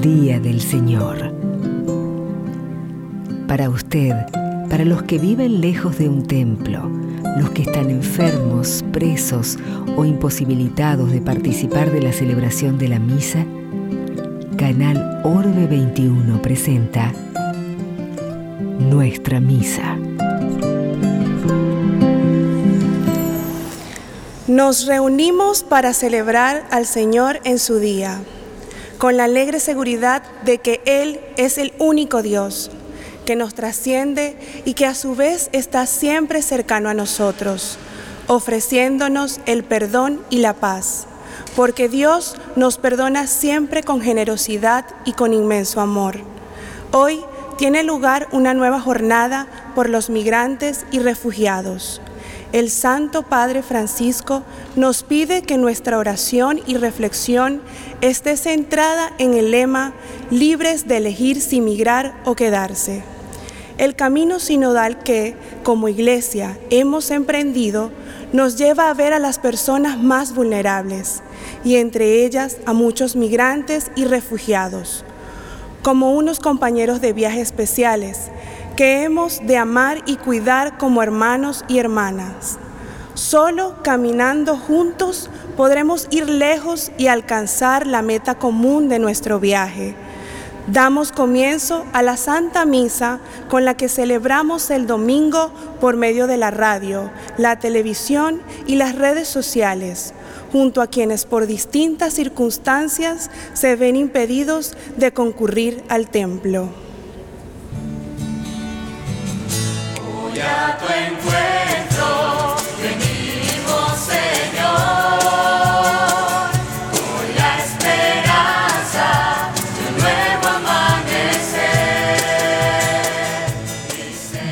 Día del Señor. Para usted, para los que viven lejos de un templo, los que están enfermos, presos o imposibilitados de participar de la celebración de la misa, Canal Orbe 21 presenta Nuestra Misa. Nos reunimos para celebrar al Señor en su día, con la alegre seguridad de que Él es el único Dios que nos trasciende y que a su vez está siempre cercano a nosotros, ofreciéndonos el perdón y la paz, porque Dios nos perdona siempre con generosidad y con inmenso amor. Hoy tiene lugar una nueva jornada por los migrantes y refugiados. El Santo Padre Francisco nos pide que nuestra oración y reflexión esté centrada en el lema libres de elegir si migrar o quedarse. El camino sinodal que, como iglesia, hemos emprendido nos lleva a ver a las personas más vulnerables y entre ellas a muchos migrantes y refugiados, como unos compañeros de viaje especiales que hemos de amar y cuidar como hermanos y hermanas. Solo caminando juntos podremos ir lejos y alcanzar la meta común de nuestro viaje Damos comienzo a la Santa Misa con la que celebramos el domingo por medio de la radio, la televisión y las redes sociales, junto a quienes por distintas circunstancias se ven impedidos de concurrir al templo.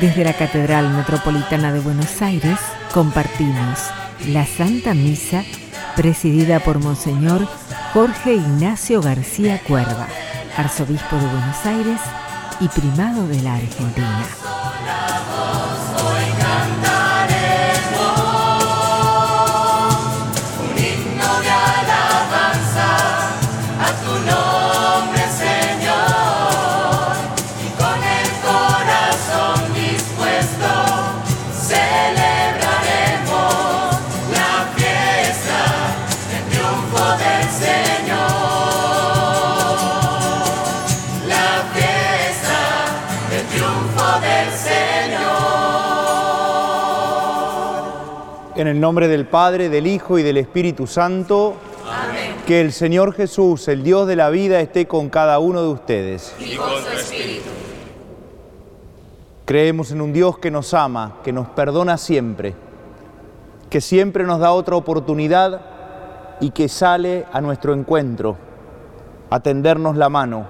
Desde la Catedral Metropolitana de Buenos Aires compartimos la Santa Misa presidida por Monseñor Jorge Ignacio García Cuerva, arzobispo de Buenos Aires y primado de la Argentina. En el nombre del Padre, del Hijo y del Espíritu Santo. Amén. Que el Señor Jesús, el Dios de la vida, esté con cada uno de ustedes. Y con su espíritu. Creemos en un Dios que nos ama, que nos perdona siempre, que siempre nos da otra oportunidad y que sale a nuestro encuentro, a tendernos la mano,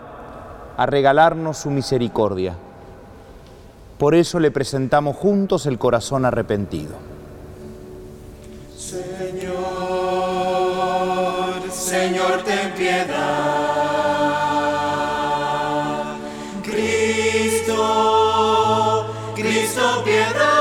a regalarnos su misericordia. Por eso le presentamos juntos el corazón arrepentido. Señor, ten piedad. Cristo, Cristo, piedad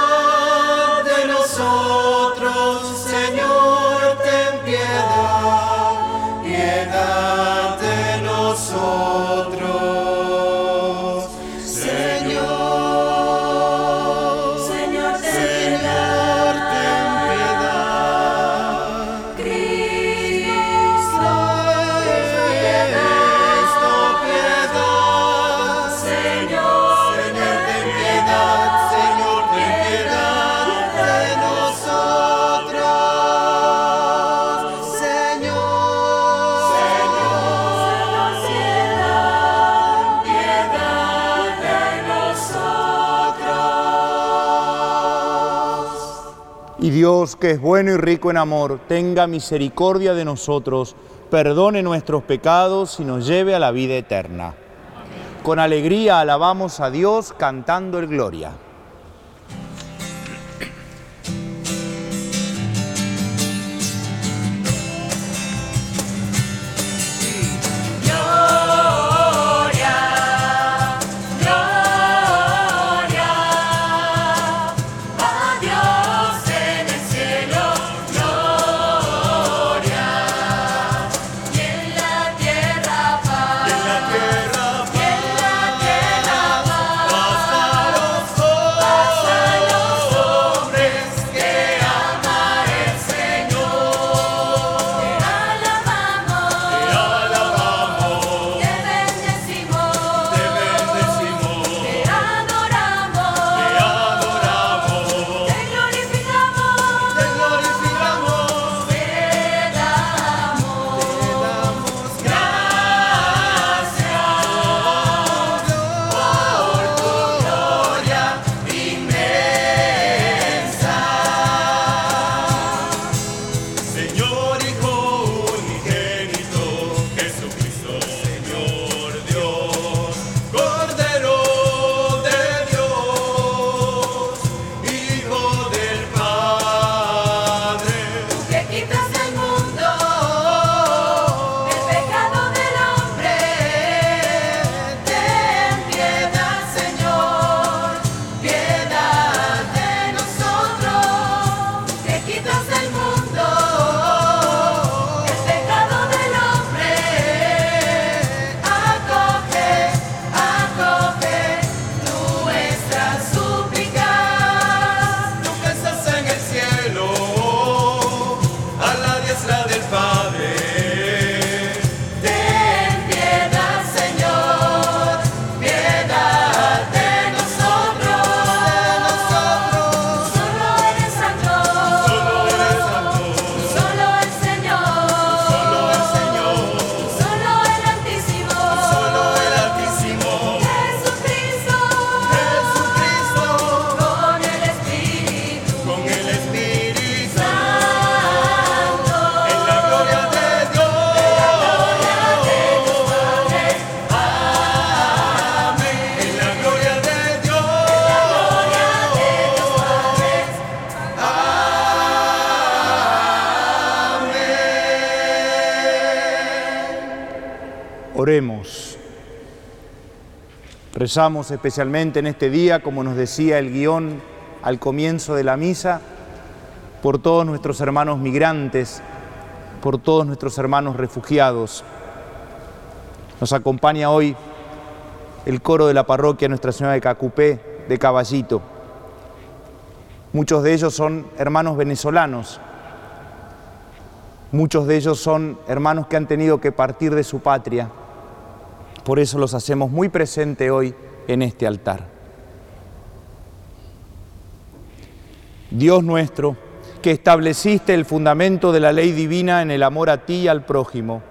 Dios, que es bueno y rico en amor, tenga misericordia de nosotros, perdone nuestros pecados y nos lleve a la vida eterna. Con alegría alabamos a Dios cantando el Gloria. Gloria, Rezamos especialmente en este día, como nos decía el guion al comienzo de la misa, por todos nuestros hermanos migrantes, por todos nuestros hermanos refugiados. Nos acompaña hoy el coro de la parroquia Nuestra Señora de Cacupé de Caballito. Muchos de ellos son hermanos venezolanos, muchos de ellos son hermanos que han tenido que partir de su patria por eso los hacemos muy presente hoy en este altar. Dios nuestro, que estableciste el fundamento de la ley divina en el amor a ti y al prójimo,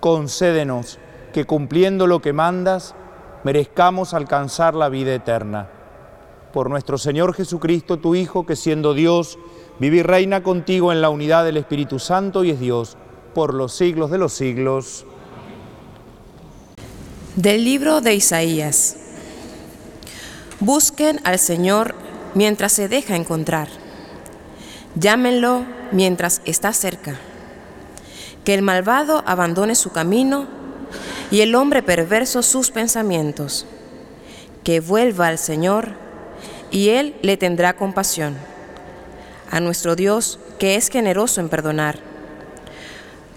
concédenos que cumpliendo lo que mandas, merezcamos alcanzar la vida eterna. Por nuestro Señor Jesucristo, tu Hijo, que siendo Dios, vive y reina contigo en la unidad del Espíritu Santo y es Dios, por los siglos de los siglos. Del libro de Isaías. Busquen al Señor mientras se deja encontrar. Llámenlo mientras está cerca. Que el malvado abandone su camino y el hombre perverso sus pensamientos. Que vuelva al Señor y Él le tendrá compasión. A nuestro Dios que es generoso en perdonar.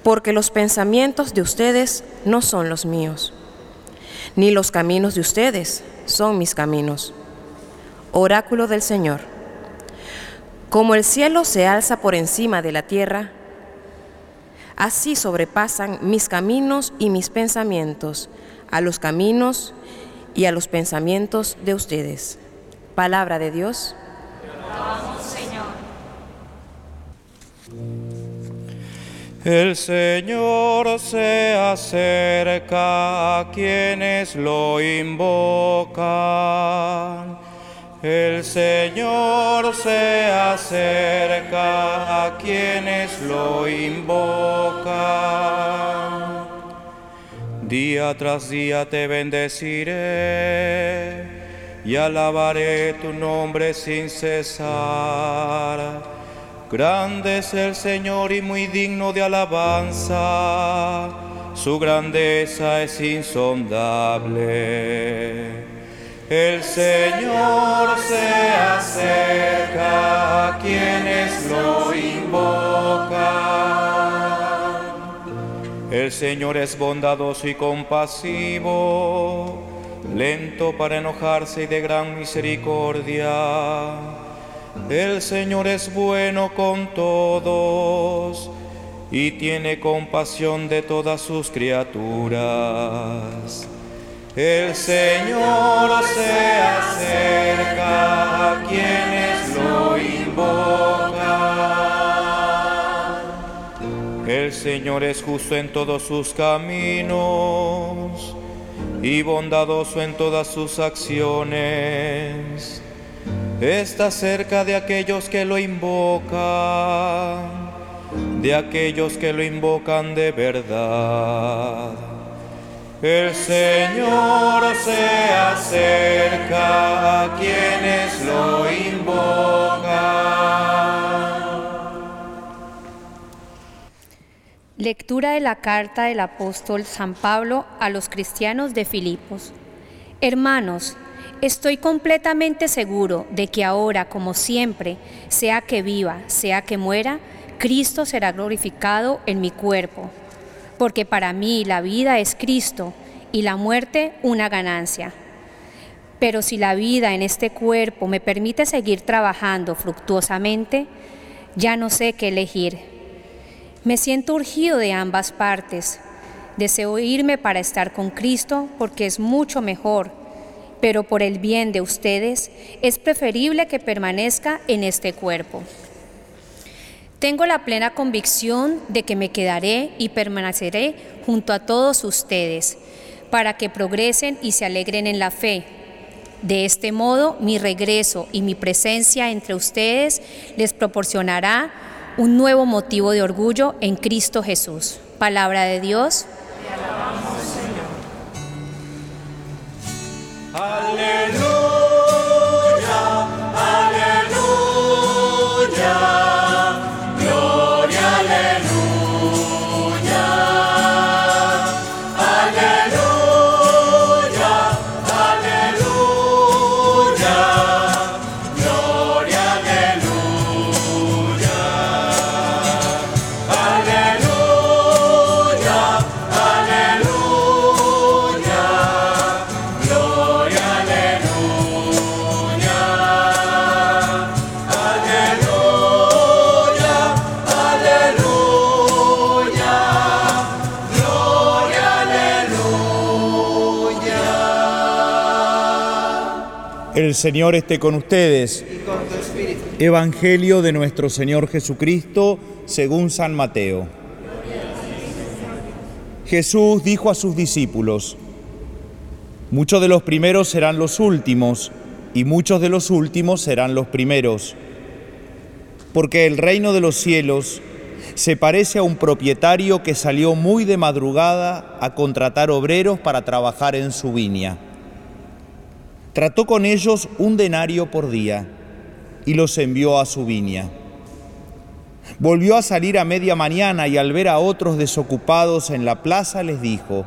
Porque los pensamientos de ustedes no son los míos ni los caminos de ustedes son mis caminos. Oráculo del Señor. Como el cielo se alza por encima de la tierra, así sobrepasan mis caminos y mis pensamientos a los caminos y a los pensamientos de ustedes. Palabra de Dios. El Señor se acerca a quienes lo invocan. El Señor se acerca a quienes lo invocan. Día tras día te bendeciré y alabaré tu nombre sin cesar. Grande es el Señor y muy digno de alabanza, su grandeza es insondable. El Señor se acerca a quienes lo invocan. El Señor es bondadoso y compasivo, lento para enojarse y de gran misericordia el Señor es bueno con todos y tiene compasión de todas sus criaturas. El Señor se acerca a quienes lo invocan. El Señor es justo en todos sus caminos y bondadoso en todas sus acciones está cerca de aquellos que lo invocan, de aquellos que lo invocan de verdad. El Señor se acerca a quienes lo invocan. Lectura de la carta del apóstol San Pablo a los cristianos de Filipos. Hermanos, Estoy completamente seguro de que ahora, como siempre, sea que viva, sea que muera, Cristo será glorificado en mi cuerpo, porque para mí la vida es Cristo y la muerte una ganancia. Pero si la vida en este cuerpo me permite seguir trabajando fructuosamente, ya no sé qué elegir. Me siento urgido de ambas partes. Deseo irme para estar con Cristo porque es mucho mejor pero por el bien de ustedes es preferible que permanezca en este cuerpo. Tengo la plena convicción de que me quedaré y permaneceré junto a todos ustedes para que progresen y se alegren en la fe. De este modo, mi regreso y mi presencia entre ustedes les proporcionará un nuevo motivo de orgullo en Cristo Jesús. Palabra de Dios. Aleluya, aleluya, gloria, aleluya, aleluya, El Señor esté con ustedes. y con tu espíritu. Evangelio de nuestro Señor Jesucristo según San Mateo. Jesús dijo a sus discípulos, muchos de los primeros serán los últimos y muchos de los últimos serán los primeros, porque el reino de los cielos se parece a un propietario que salió muy de madrugada a contratar obreros para trabajar en su viña. Trató con ellos un denario por día y los envió a su viña. Volvió a salir a media mañana y al ver a otros desocupados en la plaza les dijo,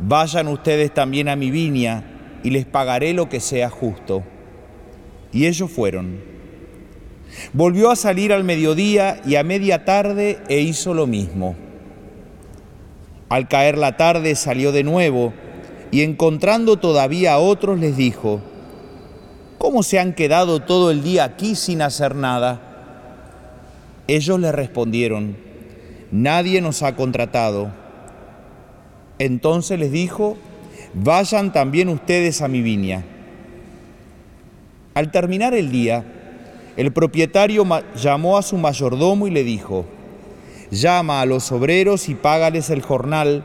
vayan ustedes también a mi viña y les pagaré lo que sea justo. Y ellos fueron. Volvió a salir al mediodía y a media tarde e hizo lo mismo. Al caer la tarde salió de nuevo y encontrando todavía a otros les dijo, ¿cómo se han quedado todo el día aquí sin hacer nada? Ellos le respondieron, nadie nos ha contratado. Entonces les dijo, vayan también ustedes a mi viña. Al terminar el día, el propietario llamó a su mayordomo y le dijo, llama a los obreros y págales el jornal,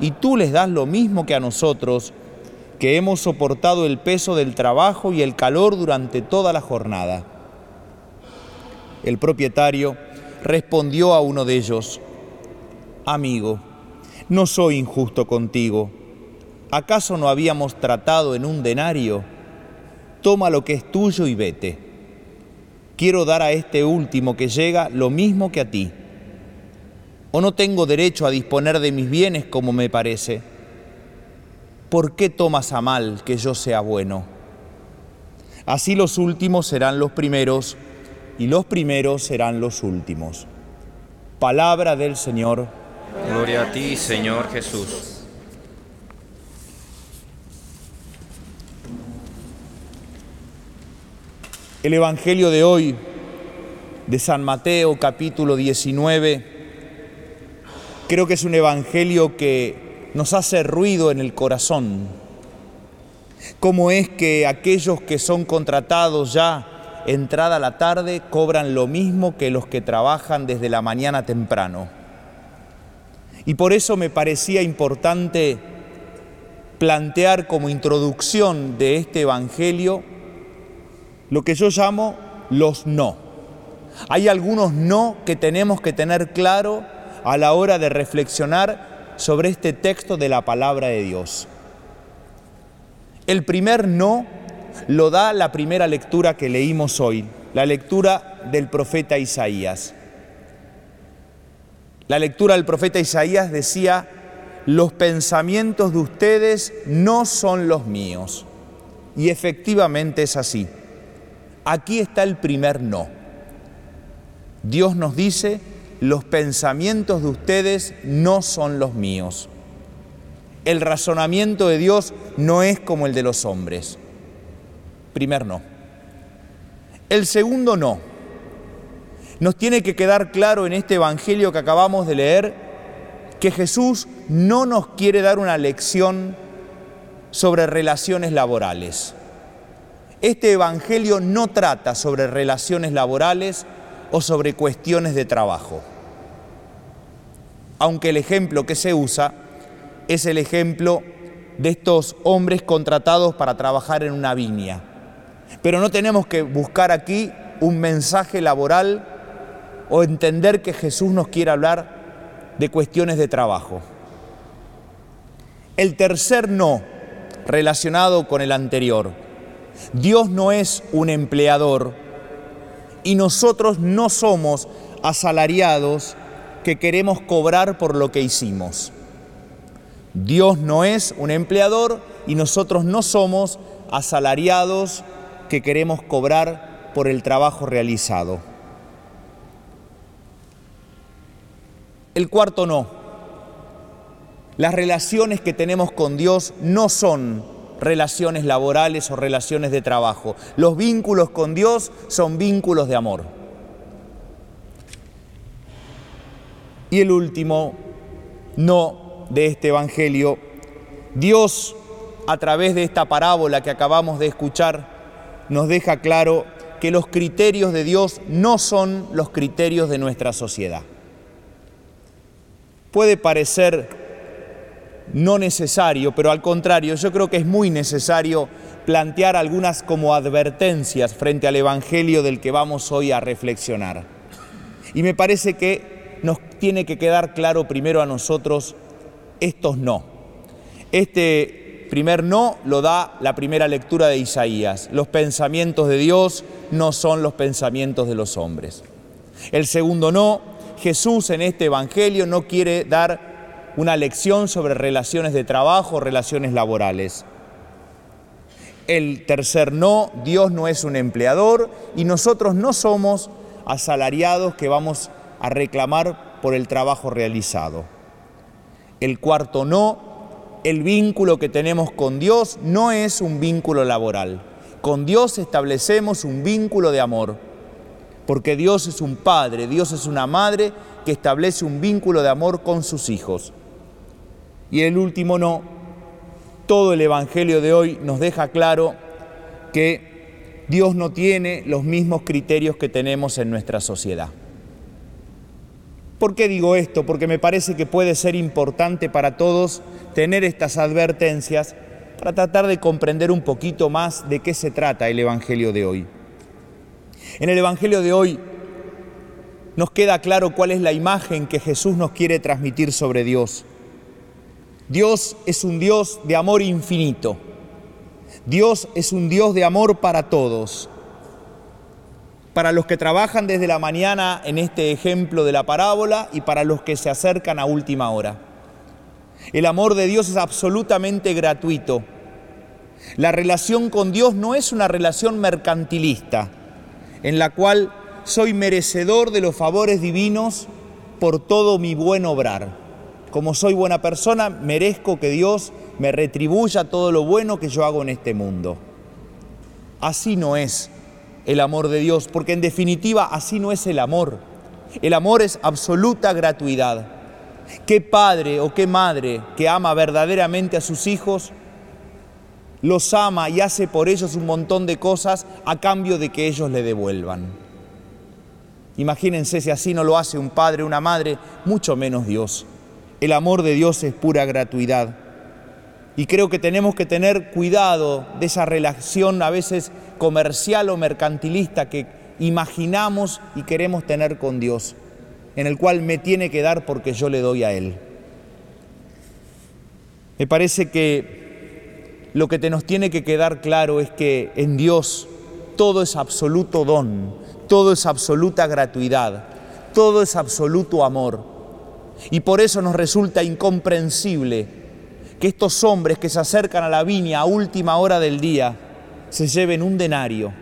y tú les das lo mismo que a nosotros, que hemos soportado el peso del trabajo y el calor durante toda la jornada. El propietario respondió a uno de ellos, Amigo, no soy injusto contigo. ¿Acaso no habíamos tratado en un denario? Toma lo que es tuyo y vete. Quiero dar a este último que llega lo mismo que a ti. ¿O no tengo derecho a disponer de mis bienes como me parece? ¿por qué tomas a mal que yo sea bueno? Así los últimos serán los primeros y los primeros serán los últimos. Palabra del Señor. Gloria a ti, Señor Jesús. El Evangelio de hoy, de San Mateo capítulo 19, creo que es un Evangelio que nos hace ruido en el corazón. ¿Cómo es que aquellos que son contratados ya entrada la tarde cobran lo mismo que los que trabajan desde la mañana temprano? Y por eso me parecía importante plantear como introducción de este Evangelio lo que yo llamo los no. Hay algunos no que tenemos que tener claro a la hora de reflexionar sobre este texto de la palabra de Dios. El primer no lo da la primera lectura que leímos hoy, la lectura del profeta Isaías. La lectura del profeta Isaías decía, los pensamientos de ustedes no son los míos. Y efectivamente es así. Aquí está el primer no. Dios nos dice, los pensamientos de ustedes no son los míos. El razonamiento de Dios no es como el de los hombres. Primer no. El segundo no. Nos tiene que quedar claro en este Evangelio que acabamos de leer que Jesús no nos quiere dar una lección sobre relaciones laborales. Este Evangelio no trata sobre relaciones laborales o sobre cuestiones de trabajo. Aunque el ejemplo que se usa es el ejemplo de estos hombres contratados para trabajar en una viña. Pero no tenemos que buscar aquí un mensaje laboral o entender que Jesús nos quiere hablar de cuestiones de trabajo. El tercer no, relacionado con el anterior. Dios no es un empleador y nosotros no somos asalariados que queremos cobrar por lo que hicimos. Dios no es un empleador y nosotros no somos asalariados que queremos cobrar por el trabajo realizado. El cuarto no. Las relaciones que tenemos con Dios no son relaciones laborales o relaciones de trabajo. Los vínculos con Dios son vínculos de amor. Y el último no de este Evangelio, Dios a través de esta parábola que acabamos de escuchar nos deja claro que los criterios de Dios no son los criterios de nuestra sociedad. Puede parecer no necesario, pero al contrario, yo creo que es muy necesario plantear algunas como advertencias frente al Evangelio del que vamos hoy a reflexionar. Y me parece que nos tiene que quedar claro primero a nosotros estos no. Este primer no lo da la primera lectura de Isaías. Los pensamientos de Dios no son los pensamientos de los hombres. El segundo no, Jesús en este Evangelio no quiere dar una lección sobre relaciones de trabajo, relaciones laborales. El tercer no, Dios no es un empleador y nosotros no somos asalariados que vamos a reclamar por el trabajo realizado. El cuarto no, el vínculo que tenemos con Dios no es un vínculo laboral. Con Dios establecemos un vínculo de amor, porque Dios es un padre, Dios es una madre que establece un vínculo de amor con sus hijos. Y el último no, todo el Evangelio de hoy nos deja claro que Dios no tiene los mismos criterios que tenemos en nuestra sociedad. ¿Por qué digo esto? Porque me parece que puede ser importante para todos tener estas advertencias para tratar de comprender un poquito más de qué se trata el Evangelio de hoy. En el Evangelio de hoy nos queda claro cuál es la imagen que Jesús nos quiere transmitir sobre Dios. Dios es un Dios de amor infinito. Dios es un Dios de amor para todos. Para los que trabajan desde la mañana en este ejemplo de la parábola y para los que se acercan a última hora. El amor de Dios es absolutamente gratuito. La relación con Dios no es una relación mercantilista, en la cual soy merecedor de los favores divinos por todo mi buen obrar como soy buena persona, merezco que Dios me retribuya todo lo bueno que yo hago en este mundo. Así no es el amor de Dios, porque en definitiva así no es el amor. El amor es absoluta gratuidad. ¿Qué padre o qué madre que ama verdaderamente a sus hijos los ama y hace por ellos un montón de cosas a cambio de que ellos le devuelvan? Imagínense si así no lo hace un padre una madre, mucho menos Dios. El amor de Dios es pura gratuidad. Y creo que tenemos que tener cuidado de esa relación a veces comercial o mercantilista que imaginamos y queremos tener con Dios, en el cual me tiene que dar porque yo le doy a Él. Me parece que lo que te nos tiene que quedar claro es que en Dios todo es absoluto don, todo es absoluta gratuidad, todo es absoluto amor. Y por eso nos resulta incomprensible que estos hombres que se acercan a la viña a última hora del día se lleven un denario.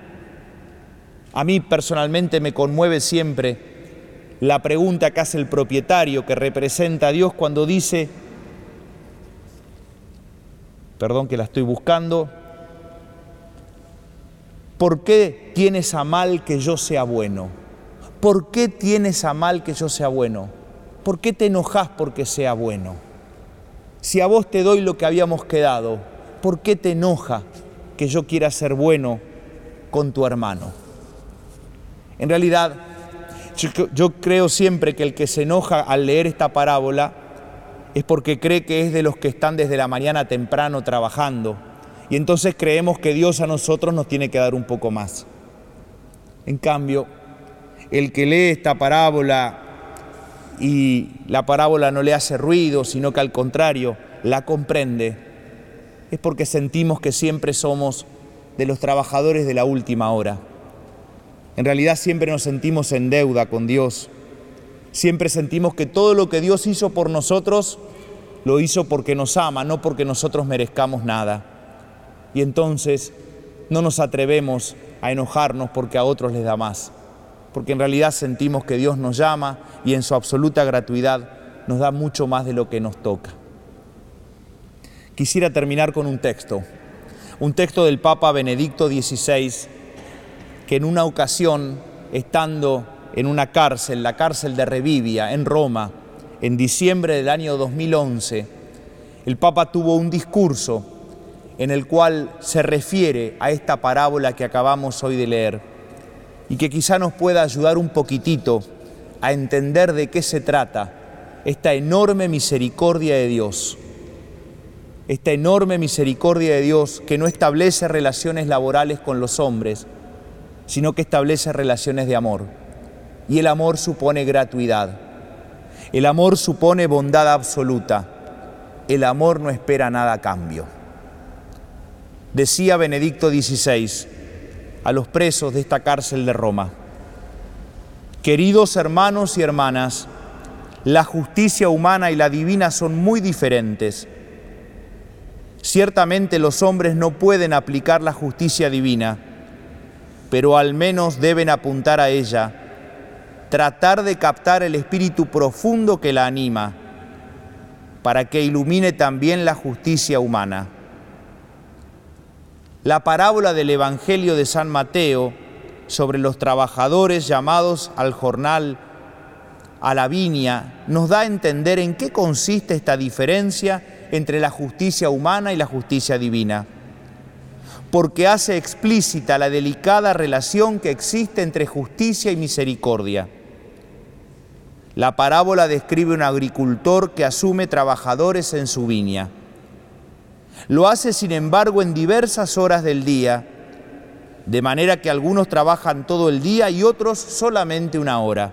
A mí personalmente me conmueve siempre la pregunta que hace el propietario que representa a Dios cuando dice, perdón que la estoy buscando, ¿por qué tienes a mal que yo sea bueno? ¿Por qué tienes a mal que yo sea bueno? ¿Por qué te enojas porque sea bueno? Si a vos te doy lo que habíamos quedado, ¿por qué te enoja que yo quiera ser bueno con tu hermano? En realidad, yo, creo siempre que el que se enoja al leer esta parábola es porque cree que es de los que están desde la mañana temprano trabajando. Y entonces creemos que Dios a nosotros nos tiene que dar un poco más. En cambio, el que lee esta parábola y la parábola no le hace ruido, sino que al contrario la comprende, es porque sentimos que siempre somos de los trabajadores de la última hora. En realidad siempre nos sentimos en deuda con Dios. Siempre sentimos que todo lo que Dios hizo por nosotros, lo hizo porque nos ama, no porque nosotros merezcamos nada. Y entonces no nos atrevemos a enojarnos porque a otros les da más, porque en realidad sentimos que Dios nos llama y en su absoluta gratuidad nos da mucho más de lo que nos toca. Quisiera terminar con un texto, un texto del Papa Benedicto XVI, que en una ocasión, estando en una cárcel, la cárcel de Revivia, en Roma, en diciembre del año 2011, el Papa tuvo un discurso en el cual se refiere a esta parábola que acabamos hoy de leer y que quizá nos pueda ayudar un poquitito a entender de qué se trata esta enorme misericordia de Dios. Esta enorme misericordia de Dios que no establece relaciones laborales con los hombres, sino que establece relaciones de amor. Y el amor supone gratuidad. El amor supone bondad absoluta. El amor no espera nada a cambio. Decía Benedicto XVI a los presos de esta cárcel de Roma, queridos hermanos y hermanas, la justicia humana y la divina son muy diferentes. Ciertamente los hombres no pueden aplicar la justicia divina, pero al menos deben apuntar a ella, tratar de captar el espíritu profundo que la anima, para que ilumine también la justicia humana. La parábola del Evangelio de San Mateo sobre los trabajadores llamados al jornal, a la viña, nos da a entender en qué consiste esta diferencia entre la justicia humana y la justicia divina, porque hace explícita la delicada relación que existe entre justicia y misericordia. La parábola describe un agricultor que asume trabajadores en su viña. Lo hace, sin embargo, en diversas horas del día, de manera que algunos trabajan todo el día y otros solamente una hora.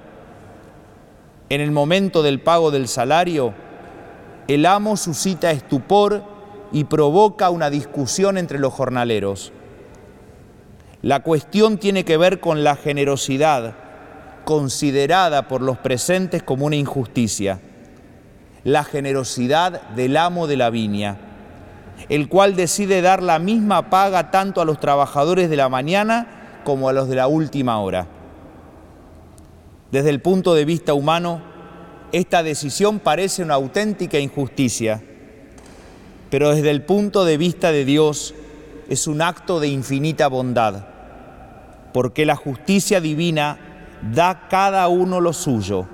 En el momento del pago del salario, el amo suscita estupor y provoca una discusión entre los jornaleros. La cuestión tiene que ver con la generosidad, considerada por los presentes como una injusticia, la generosidad del amo de la viña, el cual decide dar la misma paga tanto a los trabajadores de la mañana como a los de la última hora. Desde el punto de vista humano, esta decisión parece una auténtica injusticia, pero desde el punto de vista de Dios es un acto de infinita bondad, porque la justicia divina da cada uno lo suyo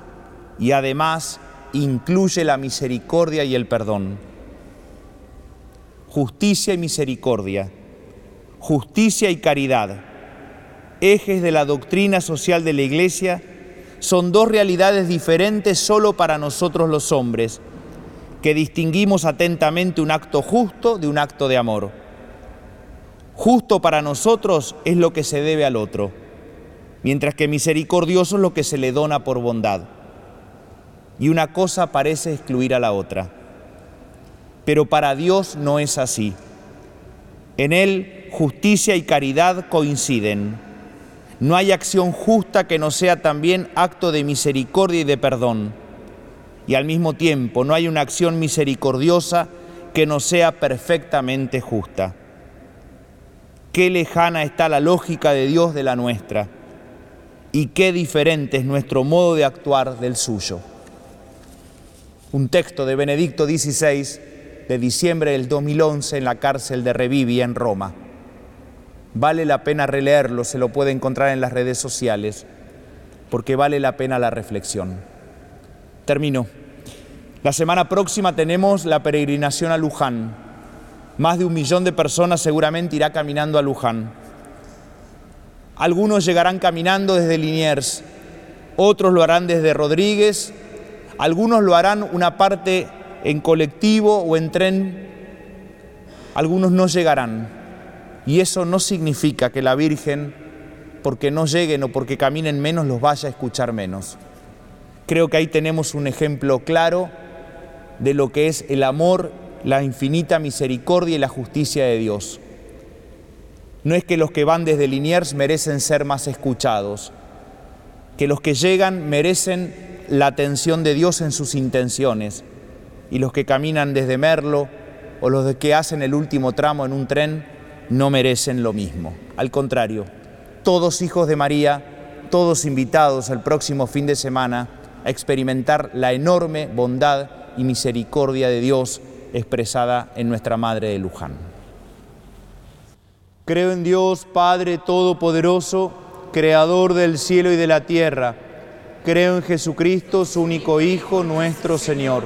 y además incluye la misericordia y el perdón. Justicia y misericordia, justicia y caridad, ejes de la doctrina social de la Iglesia, son dos realidades diferentes solo para nosotros los hombres, que distinguimos atentamente un acto justo de un acto de amor. Justo para nosotros es lo que se debe al otro mientras que misericordioso es lo que se le dona por bondad. Y una cosa parece excluir a la otra. Pero para Dios no es así. En Él justicia y caridad coinciden. No hay acción justa que no sea también acto de misericordia y de perdón. Y al mismo tiempo no hay una acción misericordiosa que no sea perfectamente justa. Qué lejana está la lógica de Dios de la nuestra y qué diferente es nuestro modo de actuar del suyo. Un texto de Benedicto XVI de diciembre del 2011 en la cárcel de Revivia en Roma. Vale la pena releerlo, se lo puede encontrar en las redes sociales, porque vale la pena la reflexión. Termino. La semana próxima tenemos la peregrinación a Luján. Más de un millón de personas seguramente irá caminando a Luján. Algunos llegarán caminando desde Liniers, otros lo harán desde Rodríguez, algunos lo harán una parte en colectivo o en tren, algunos no llegarán. Y eso no significa que la Virgen, porque no lleguen o porque caminen menos, los vaya a escuchar menos. Creo que ahí tenemos un ejemplo claro de lo que es el amor, la infinita misericordia y la justicia de Dios. No es que los que van desde Liniers merecen ser más escuchados, que los que llegan merecen la atención de Dios en sus intenciones, y los que caminan desde Merlo o los que hacen el último tramo en un tren no merecen lo mismo. Al contrario, todos hijos de María, todos invitados al próximo fin de semana a experimentar la enorme bondad y misericordia de Dios expresada en nuestra Madre de Luján. Creo en Dios Padre Todopoderoso, Creador del cielo y de la tierra. Creo en Jesucristo, su único Hijo, nuestro Señor,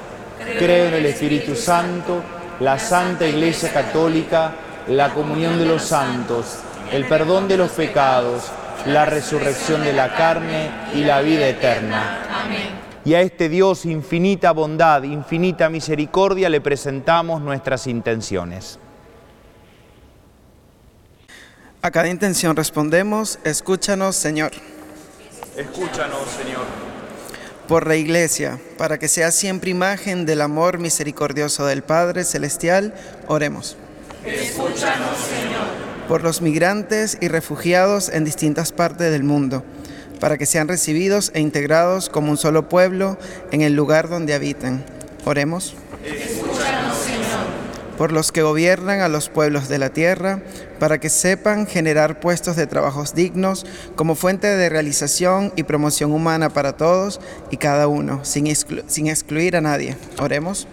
Creo en el Espíritu Santo, la Santa Iglesia Católica, la comunión de los santos, el perdón de los pecados, la resurrección de la carne y la vida eterna. Y a este Dios infinita bondad, infinita misericordia le presentamos nuestras intenciones. A cada intención respondemos, escúchanos Señor. Escúchanos, Señor. Por la Iglesia, para que sea siempre imagen del amor misericordioso del Padre Celestial, oremos. Escúchanos, Señor. Por los migrantes y refugiados en distintas partes del mundo, para que sean recibidos e integrados como un solo pueblo en el lugar donde habiten. Oremos. Escúchanos, Señor. Por los que gobiernan a los pueblos de la tierra, para que sepan generar puestos de trabajos dignos como fuente de realización y promoción humana para todos y cada uno, sin, sin excluir a nadie. Oremos.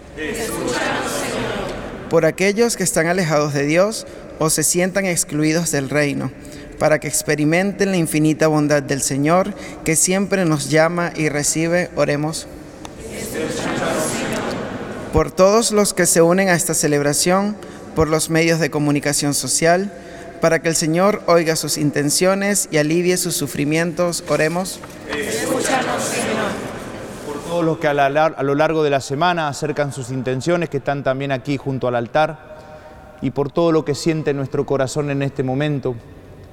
Por aquellos que están alejados de Dios o se sientan excluidos del reino, para que experimenten la infinita bondad del Señor, que siempre nos llama y recibe. Oremos por todos los que se unen a esta celebración, por los medios de comunicación social, para que el Señor oiga sus intenciones y alivie sus sufrimientos. Oremos. Escúchanos, Señor. Por todos los que a, lo largo de la semana acercan sus intenciones, que están también aquí junto al altar, y por todo lo que siente nuestro corazón en este momento,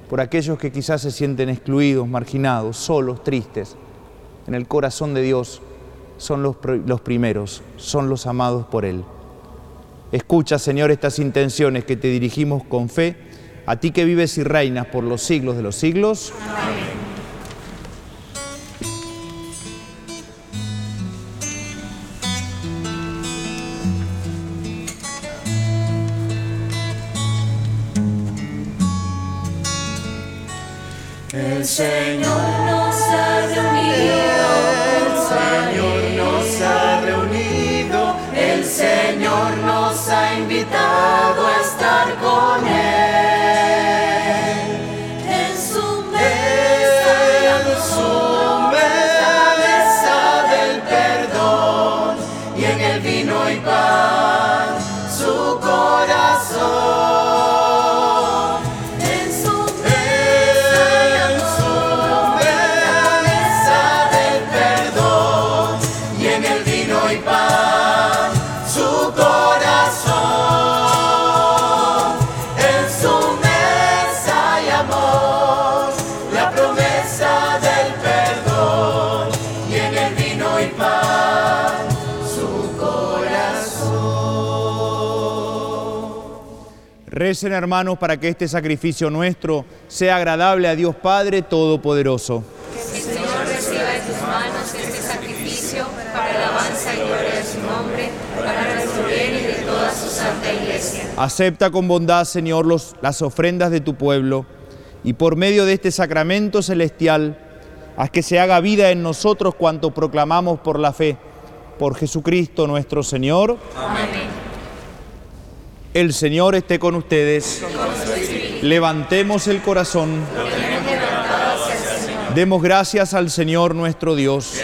por aquellos que quizás se sienten excluidos, marginados, solos, tristes. En el corazón de Dios son los, los primeros, son los amados por Él. Escucha, Señor, estas intenciones que te dirigimos con fe, a ti que vives y reinas por los siglos de los siglos. El Señor nos Recen hermanos para que este sacrificio nuestro sea agradable a Dios Padre Todopoderoso. Que el Señor reciba de tus manos este sacrificio para alabanza y gloria de su nombre, para nuestro bien y de toda su santa iglesia. Acepta con bondad, Señor, los- las ofrendas de tu pueblo y por medio de este sacramento celestial, haz que se haga vida en nosotros cuanto proclamamos por la fe. Por Jesucristo nuestro Señor. Amén. El Señor esté con ustedes. Levantemos el corazón. Demos gracias al Señor nuestro Dios.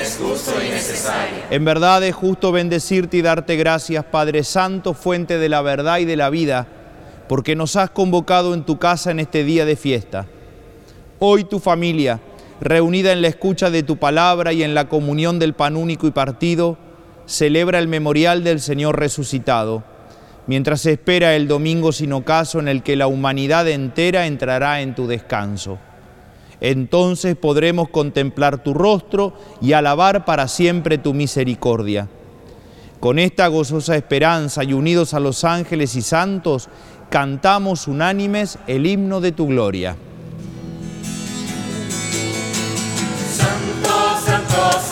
En verdad es justo bendecirte y darte gracias, Padre Santo, fuente de la verdad y de la vida, porque nos has convocado en tu casa en este día de fiesta. Hoy tu familia, reunida en la escucha de tu palabra y en la comunión del pan único y partido, celebra el memorial del Señor resucitado. Mientras se espera el domingo sin ocaso en el que la humanidad entera entrará en tu descanso. Entonces podremos contemplar tu rostro y alabar para siempre tu misericordia. Con esta gozosa esperanza y unidos a los ángeles y santos, cantamos unánimes el himno de tu gloria. Santo, santo, santo,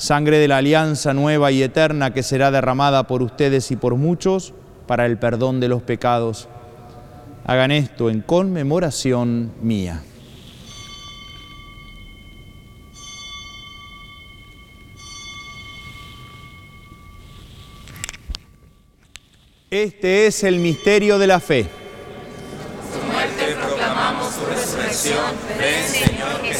sangre de la alianza nueva y eterna que será derramada por ustedes y por muchos para el perdón de los pecados. Hagan esto en conmemoración mía. Este es el misterio de la fe. Tu muerte proclamamos tu resurrección. Ven, Señor Jesús.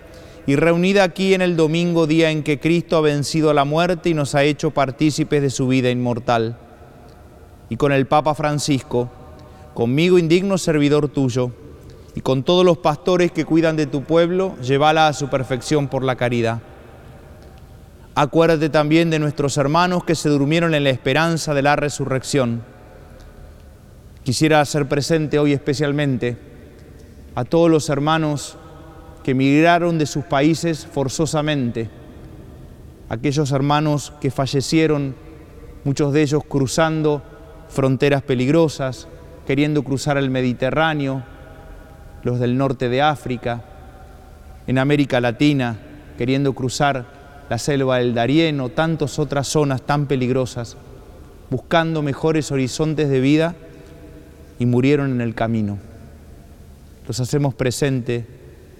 y reunida aquí en el domingo, día en que Cristo ha vencido la muerte y nos ha hecho partícipes de su vida inmortal. Y con el Papa Francisco, conmigo indigno servidor tuyo, y con todos los pastores que cuidan de tu pueblo, llévala a su perfección por la caridad. Acuérdate también de nuestros hermanos que se durmieron en la esperanza de la resurrección. Quisiera hacer presente hoy especialmente a todos los hermanos que emigraron de sus países forzosamente, aquellos hermanos que fallecieron, muchos de ellos cruzando fronteras peligrosas, queriendo cruzar el Mediterráneo, los del norte de África, en América Latina, queriendo cruzar la selva del Darieno, tantas otras zonas tan peligrosas, buscando mejores horizontes de vida y murieron en el camino. Los hacemos presente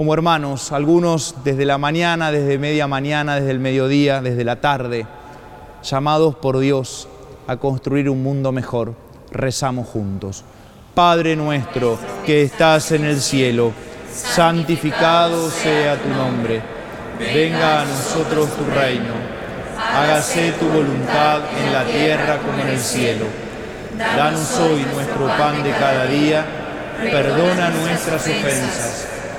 Como hermanos, algunos desde la mañana, desde media mañana, desde el mediodía, desde la tarde, llamados por Dios a construir un mundo mejor, rezamos juntos. Padre nuestro que estás en el cielo, santificado sea tu nombre. Venga a nosotros tu reino. Hágase tu voluntad en la tierra como en el cielo. Danos hoy nuestro pan de cada día. Perdona nuestras ofensas,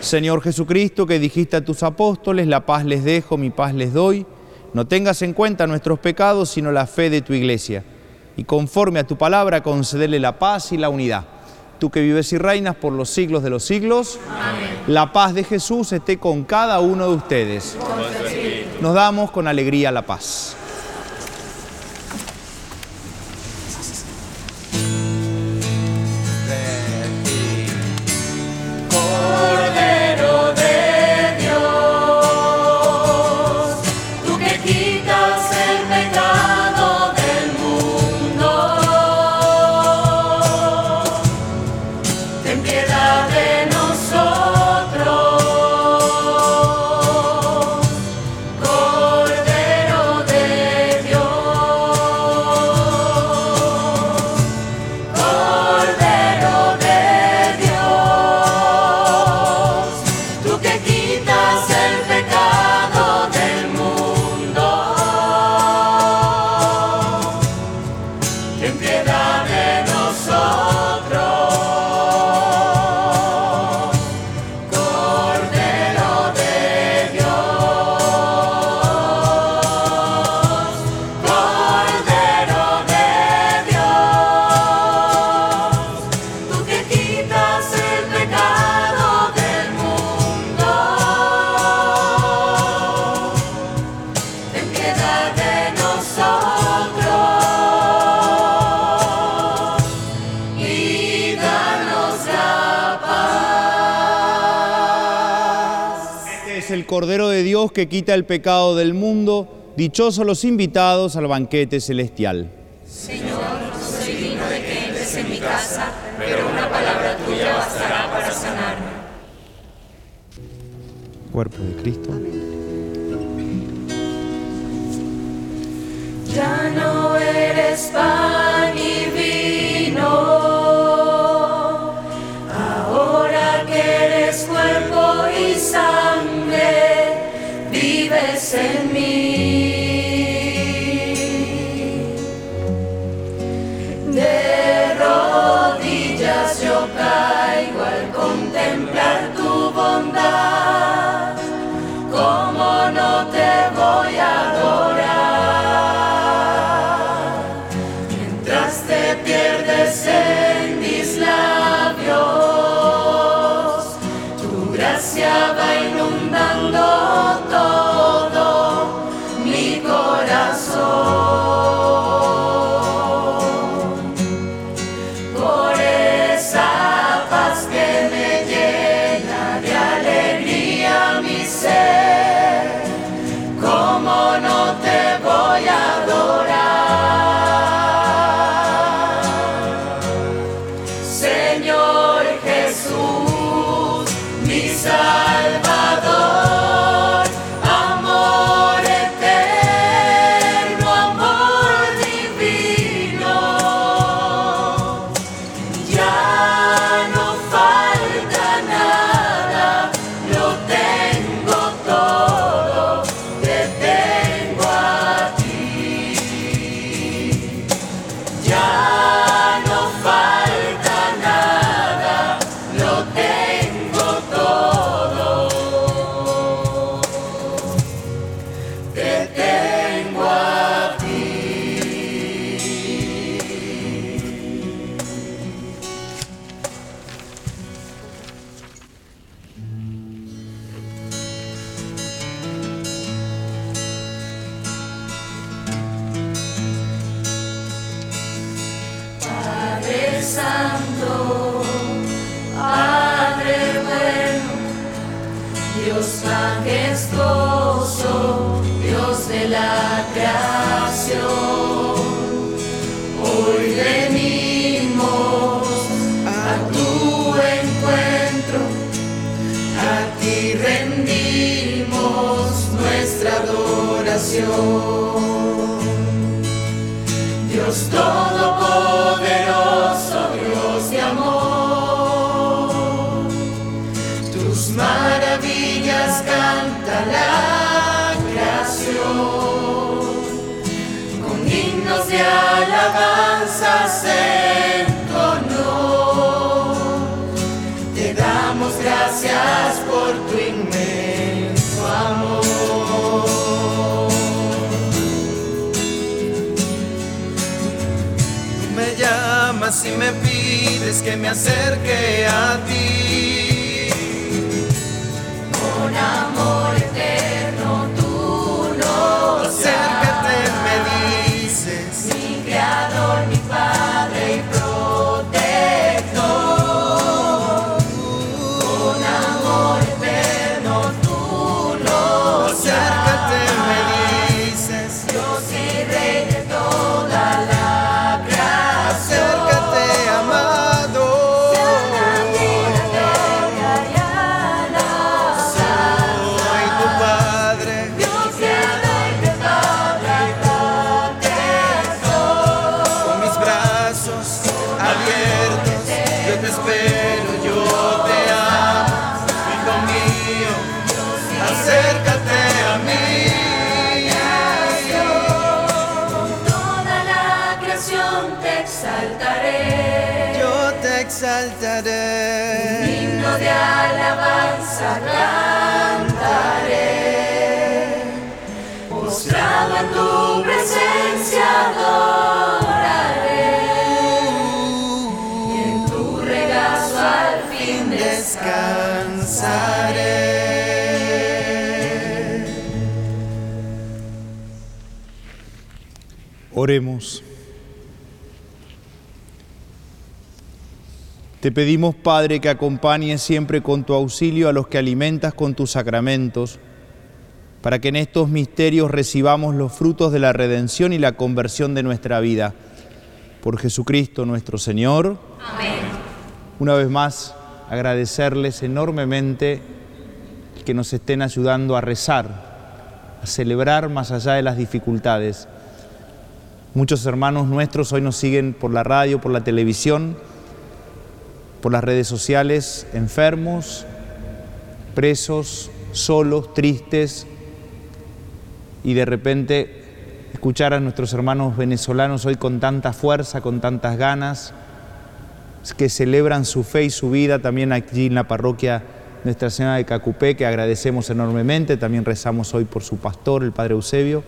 Señor Jesucristo, que dijiste a tus apóstoles, la paz les dejo, mi paz les doy, no tengas en cuenta nuestros pecados, sino la fe de tu iglesia. Y conforme a tu palabra, concederle la paz y la unidad. Tú que vives y reinas por los siglos de los siglos, la paz de Jesús esté con cada uno de ustedes. Nos damos con alegría la paz. Cordero de Dios que quita el pecado del mundo. Dichosos los invitados al banquete celestial. Señor, no soy digno de que entres en mi casa, pero una palabra tuya bastará para sanarme. Cuerpo de Cristo. Ya no eres pan y vino, en mí. De rodillas yo caigo al contemplar tu bondad, como no te voy a adorar. Y me pides que me acerque a ti. De alabanza cantaré. Postrado en tu presencia adoraré. Y en tu regazo al fin descansaré. Oremos. Te pedimos, Padre, que acompañes siempre con tu auxilio a los que alimentas con tus sacramentos, para que en estos misterios recibamos los frutos de la redención y la conversión de nuestra vida. Por Jesucristo nuestro Señor. Amén. Una vez más, agradecerles enormemente que nos estén ayudando a rezar, a celebrar más allá de las dificultades. Muchos hermanos nuestros hoy nos siguen por la radio, por la televisión, por las redes sociales, enfermos, presos, solos, tristes, y de repente escuchar a nuestros hermanos venezolanos hoy con tanta fuerza, con tantas ganas, que celebran su fe y su vida también aquí en la parroquia Nuestra Señora de Cacupé, que agradecemos enormemente, también rezamos hoy por su pastor, el Padre Eusebio.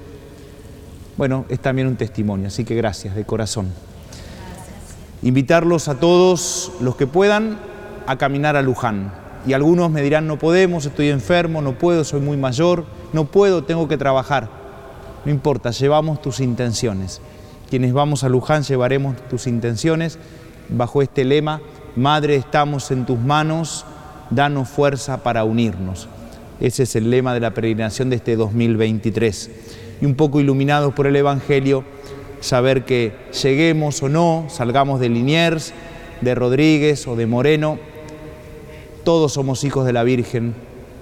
Bueno, es también un testimonio, así que gracias de corazón. Invitarlos a todos los que puedan a caminar a Luján. Y algunos me dirán, no podemos, estoy enfermo, no puedo, soy muy mayor, no puedo, tengo que trabajar. No importa, llevamos tus intenciones. Quienes vamos a Luján llevaremos tus intenciones bajo este lema, Madre, estamos en tus manos, danos fuerza para unirnos. Ese es el lema de la peregrinación de este 2023. Y un poco iluminados por el Evangelio, saber que lleguemos o no, salgamos de Liniers, de Rodríguez o de Moreno, todos somos hijos de la Virgen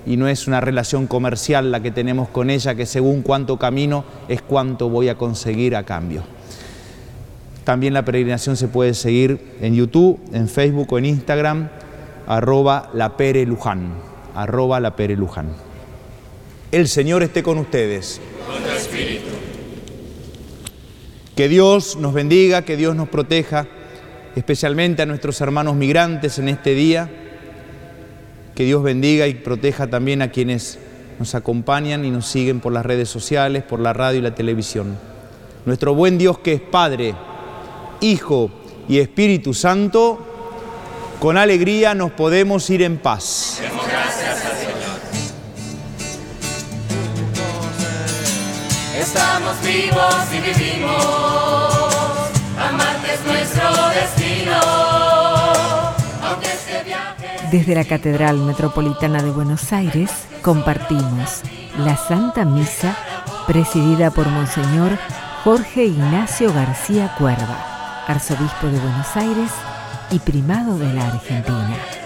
y no es una relación comercial la que tenemos con ella, que según cuánto camino es cuánto voy a conseguir a cambio. También la peregrinación se puede seguir en YouTube, en Facebook o en Instagram, arroba la Pere arroba la Pere. El Señor esté con ustedes. Con. Que Dios nos bendiga, que Dios nos proteja, especialmente a nuestros hermanos migrantes en este día. Que Dios bendiga y proteja también a quienes nos acompañan y nos siguen por las redes sociales, por la radio y la televisión. Nuestro buen Dios que es Padre, Hijo y Espíritu Santo, con alegría nos podemos ir en paz. Estamos vivos y vivimos, es nuestro destino. Aunque este viaje Desde la Catedral Metropolitana de Buenos Aires compartimos la Santa Misa presidida por Monseñor Jorge Ignacio García Cuerva, arzobispo de Buenos Aires y primado de la Argentina.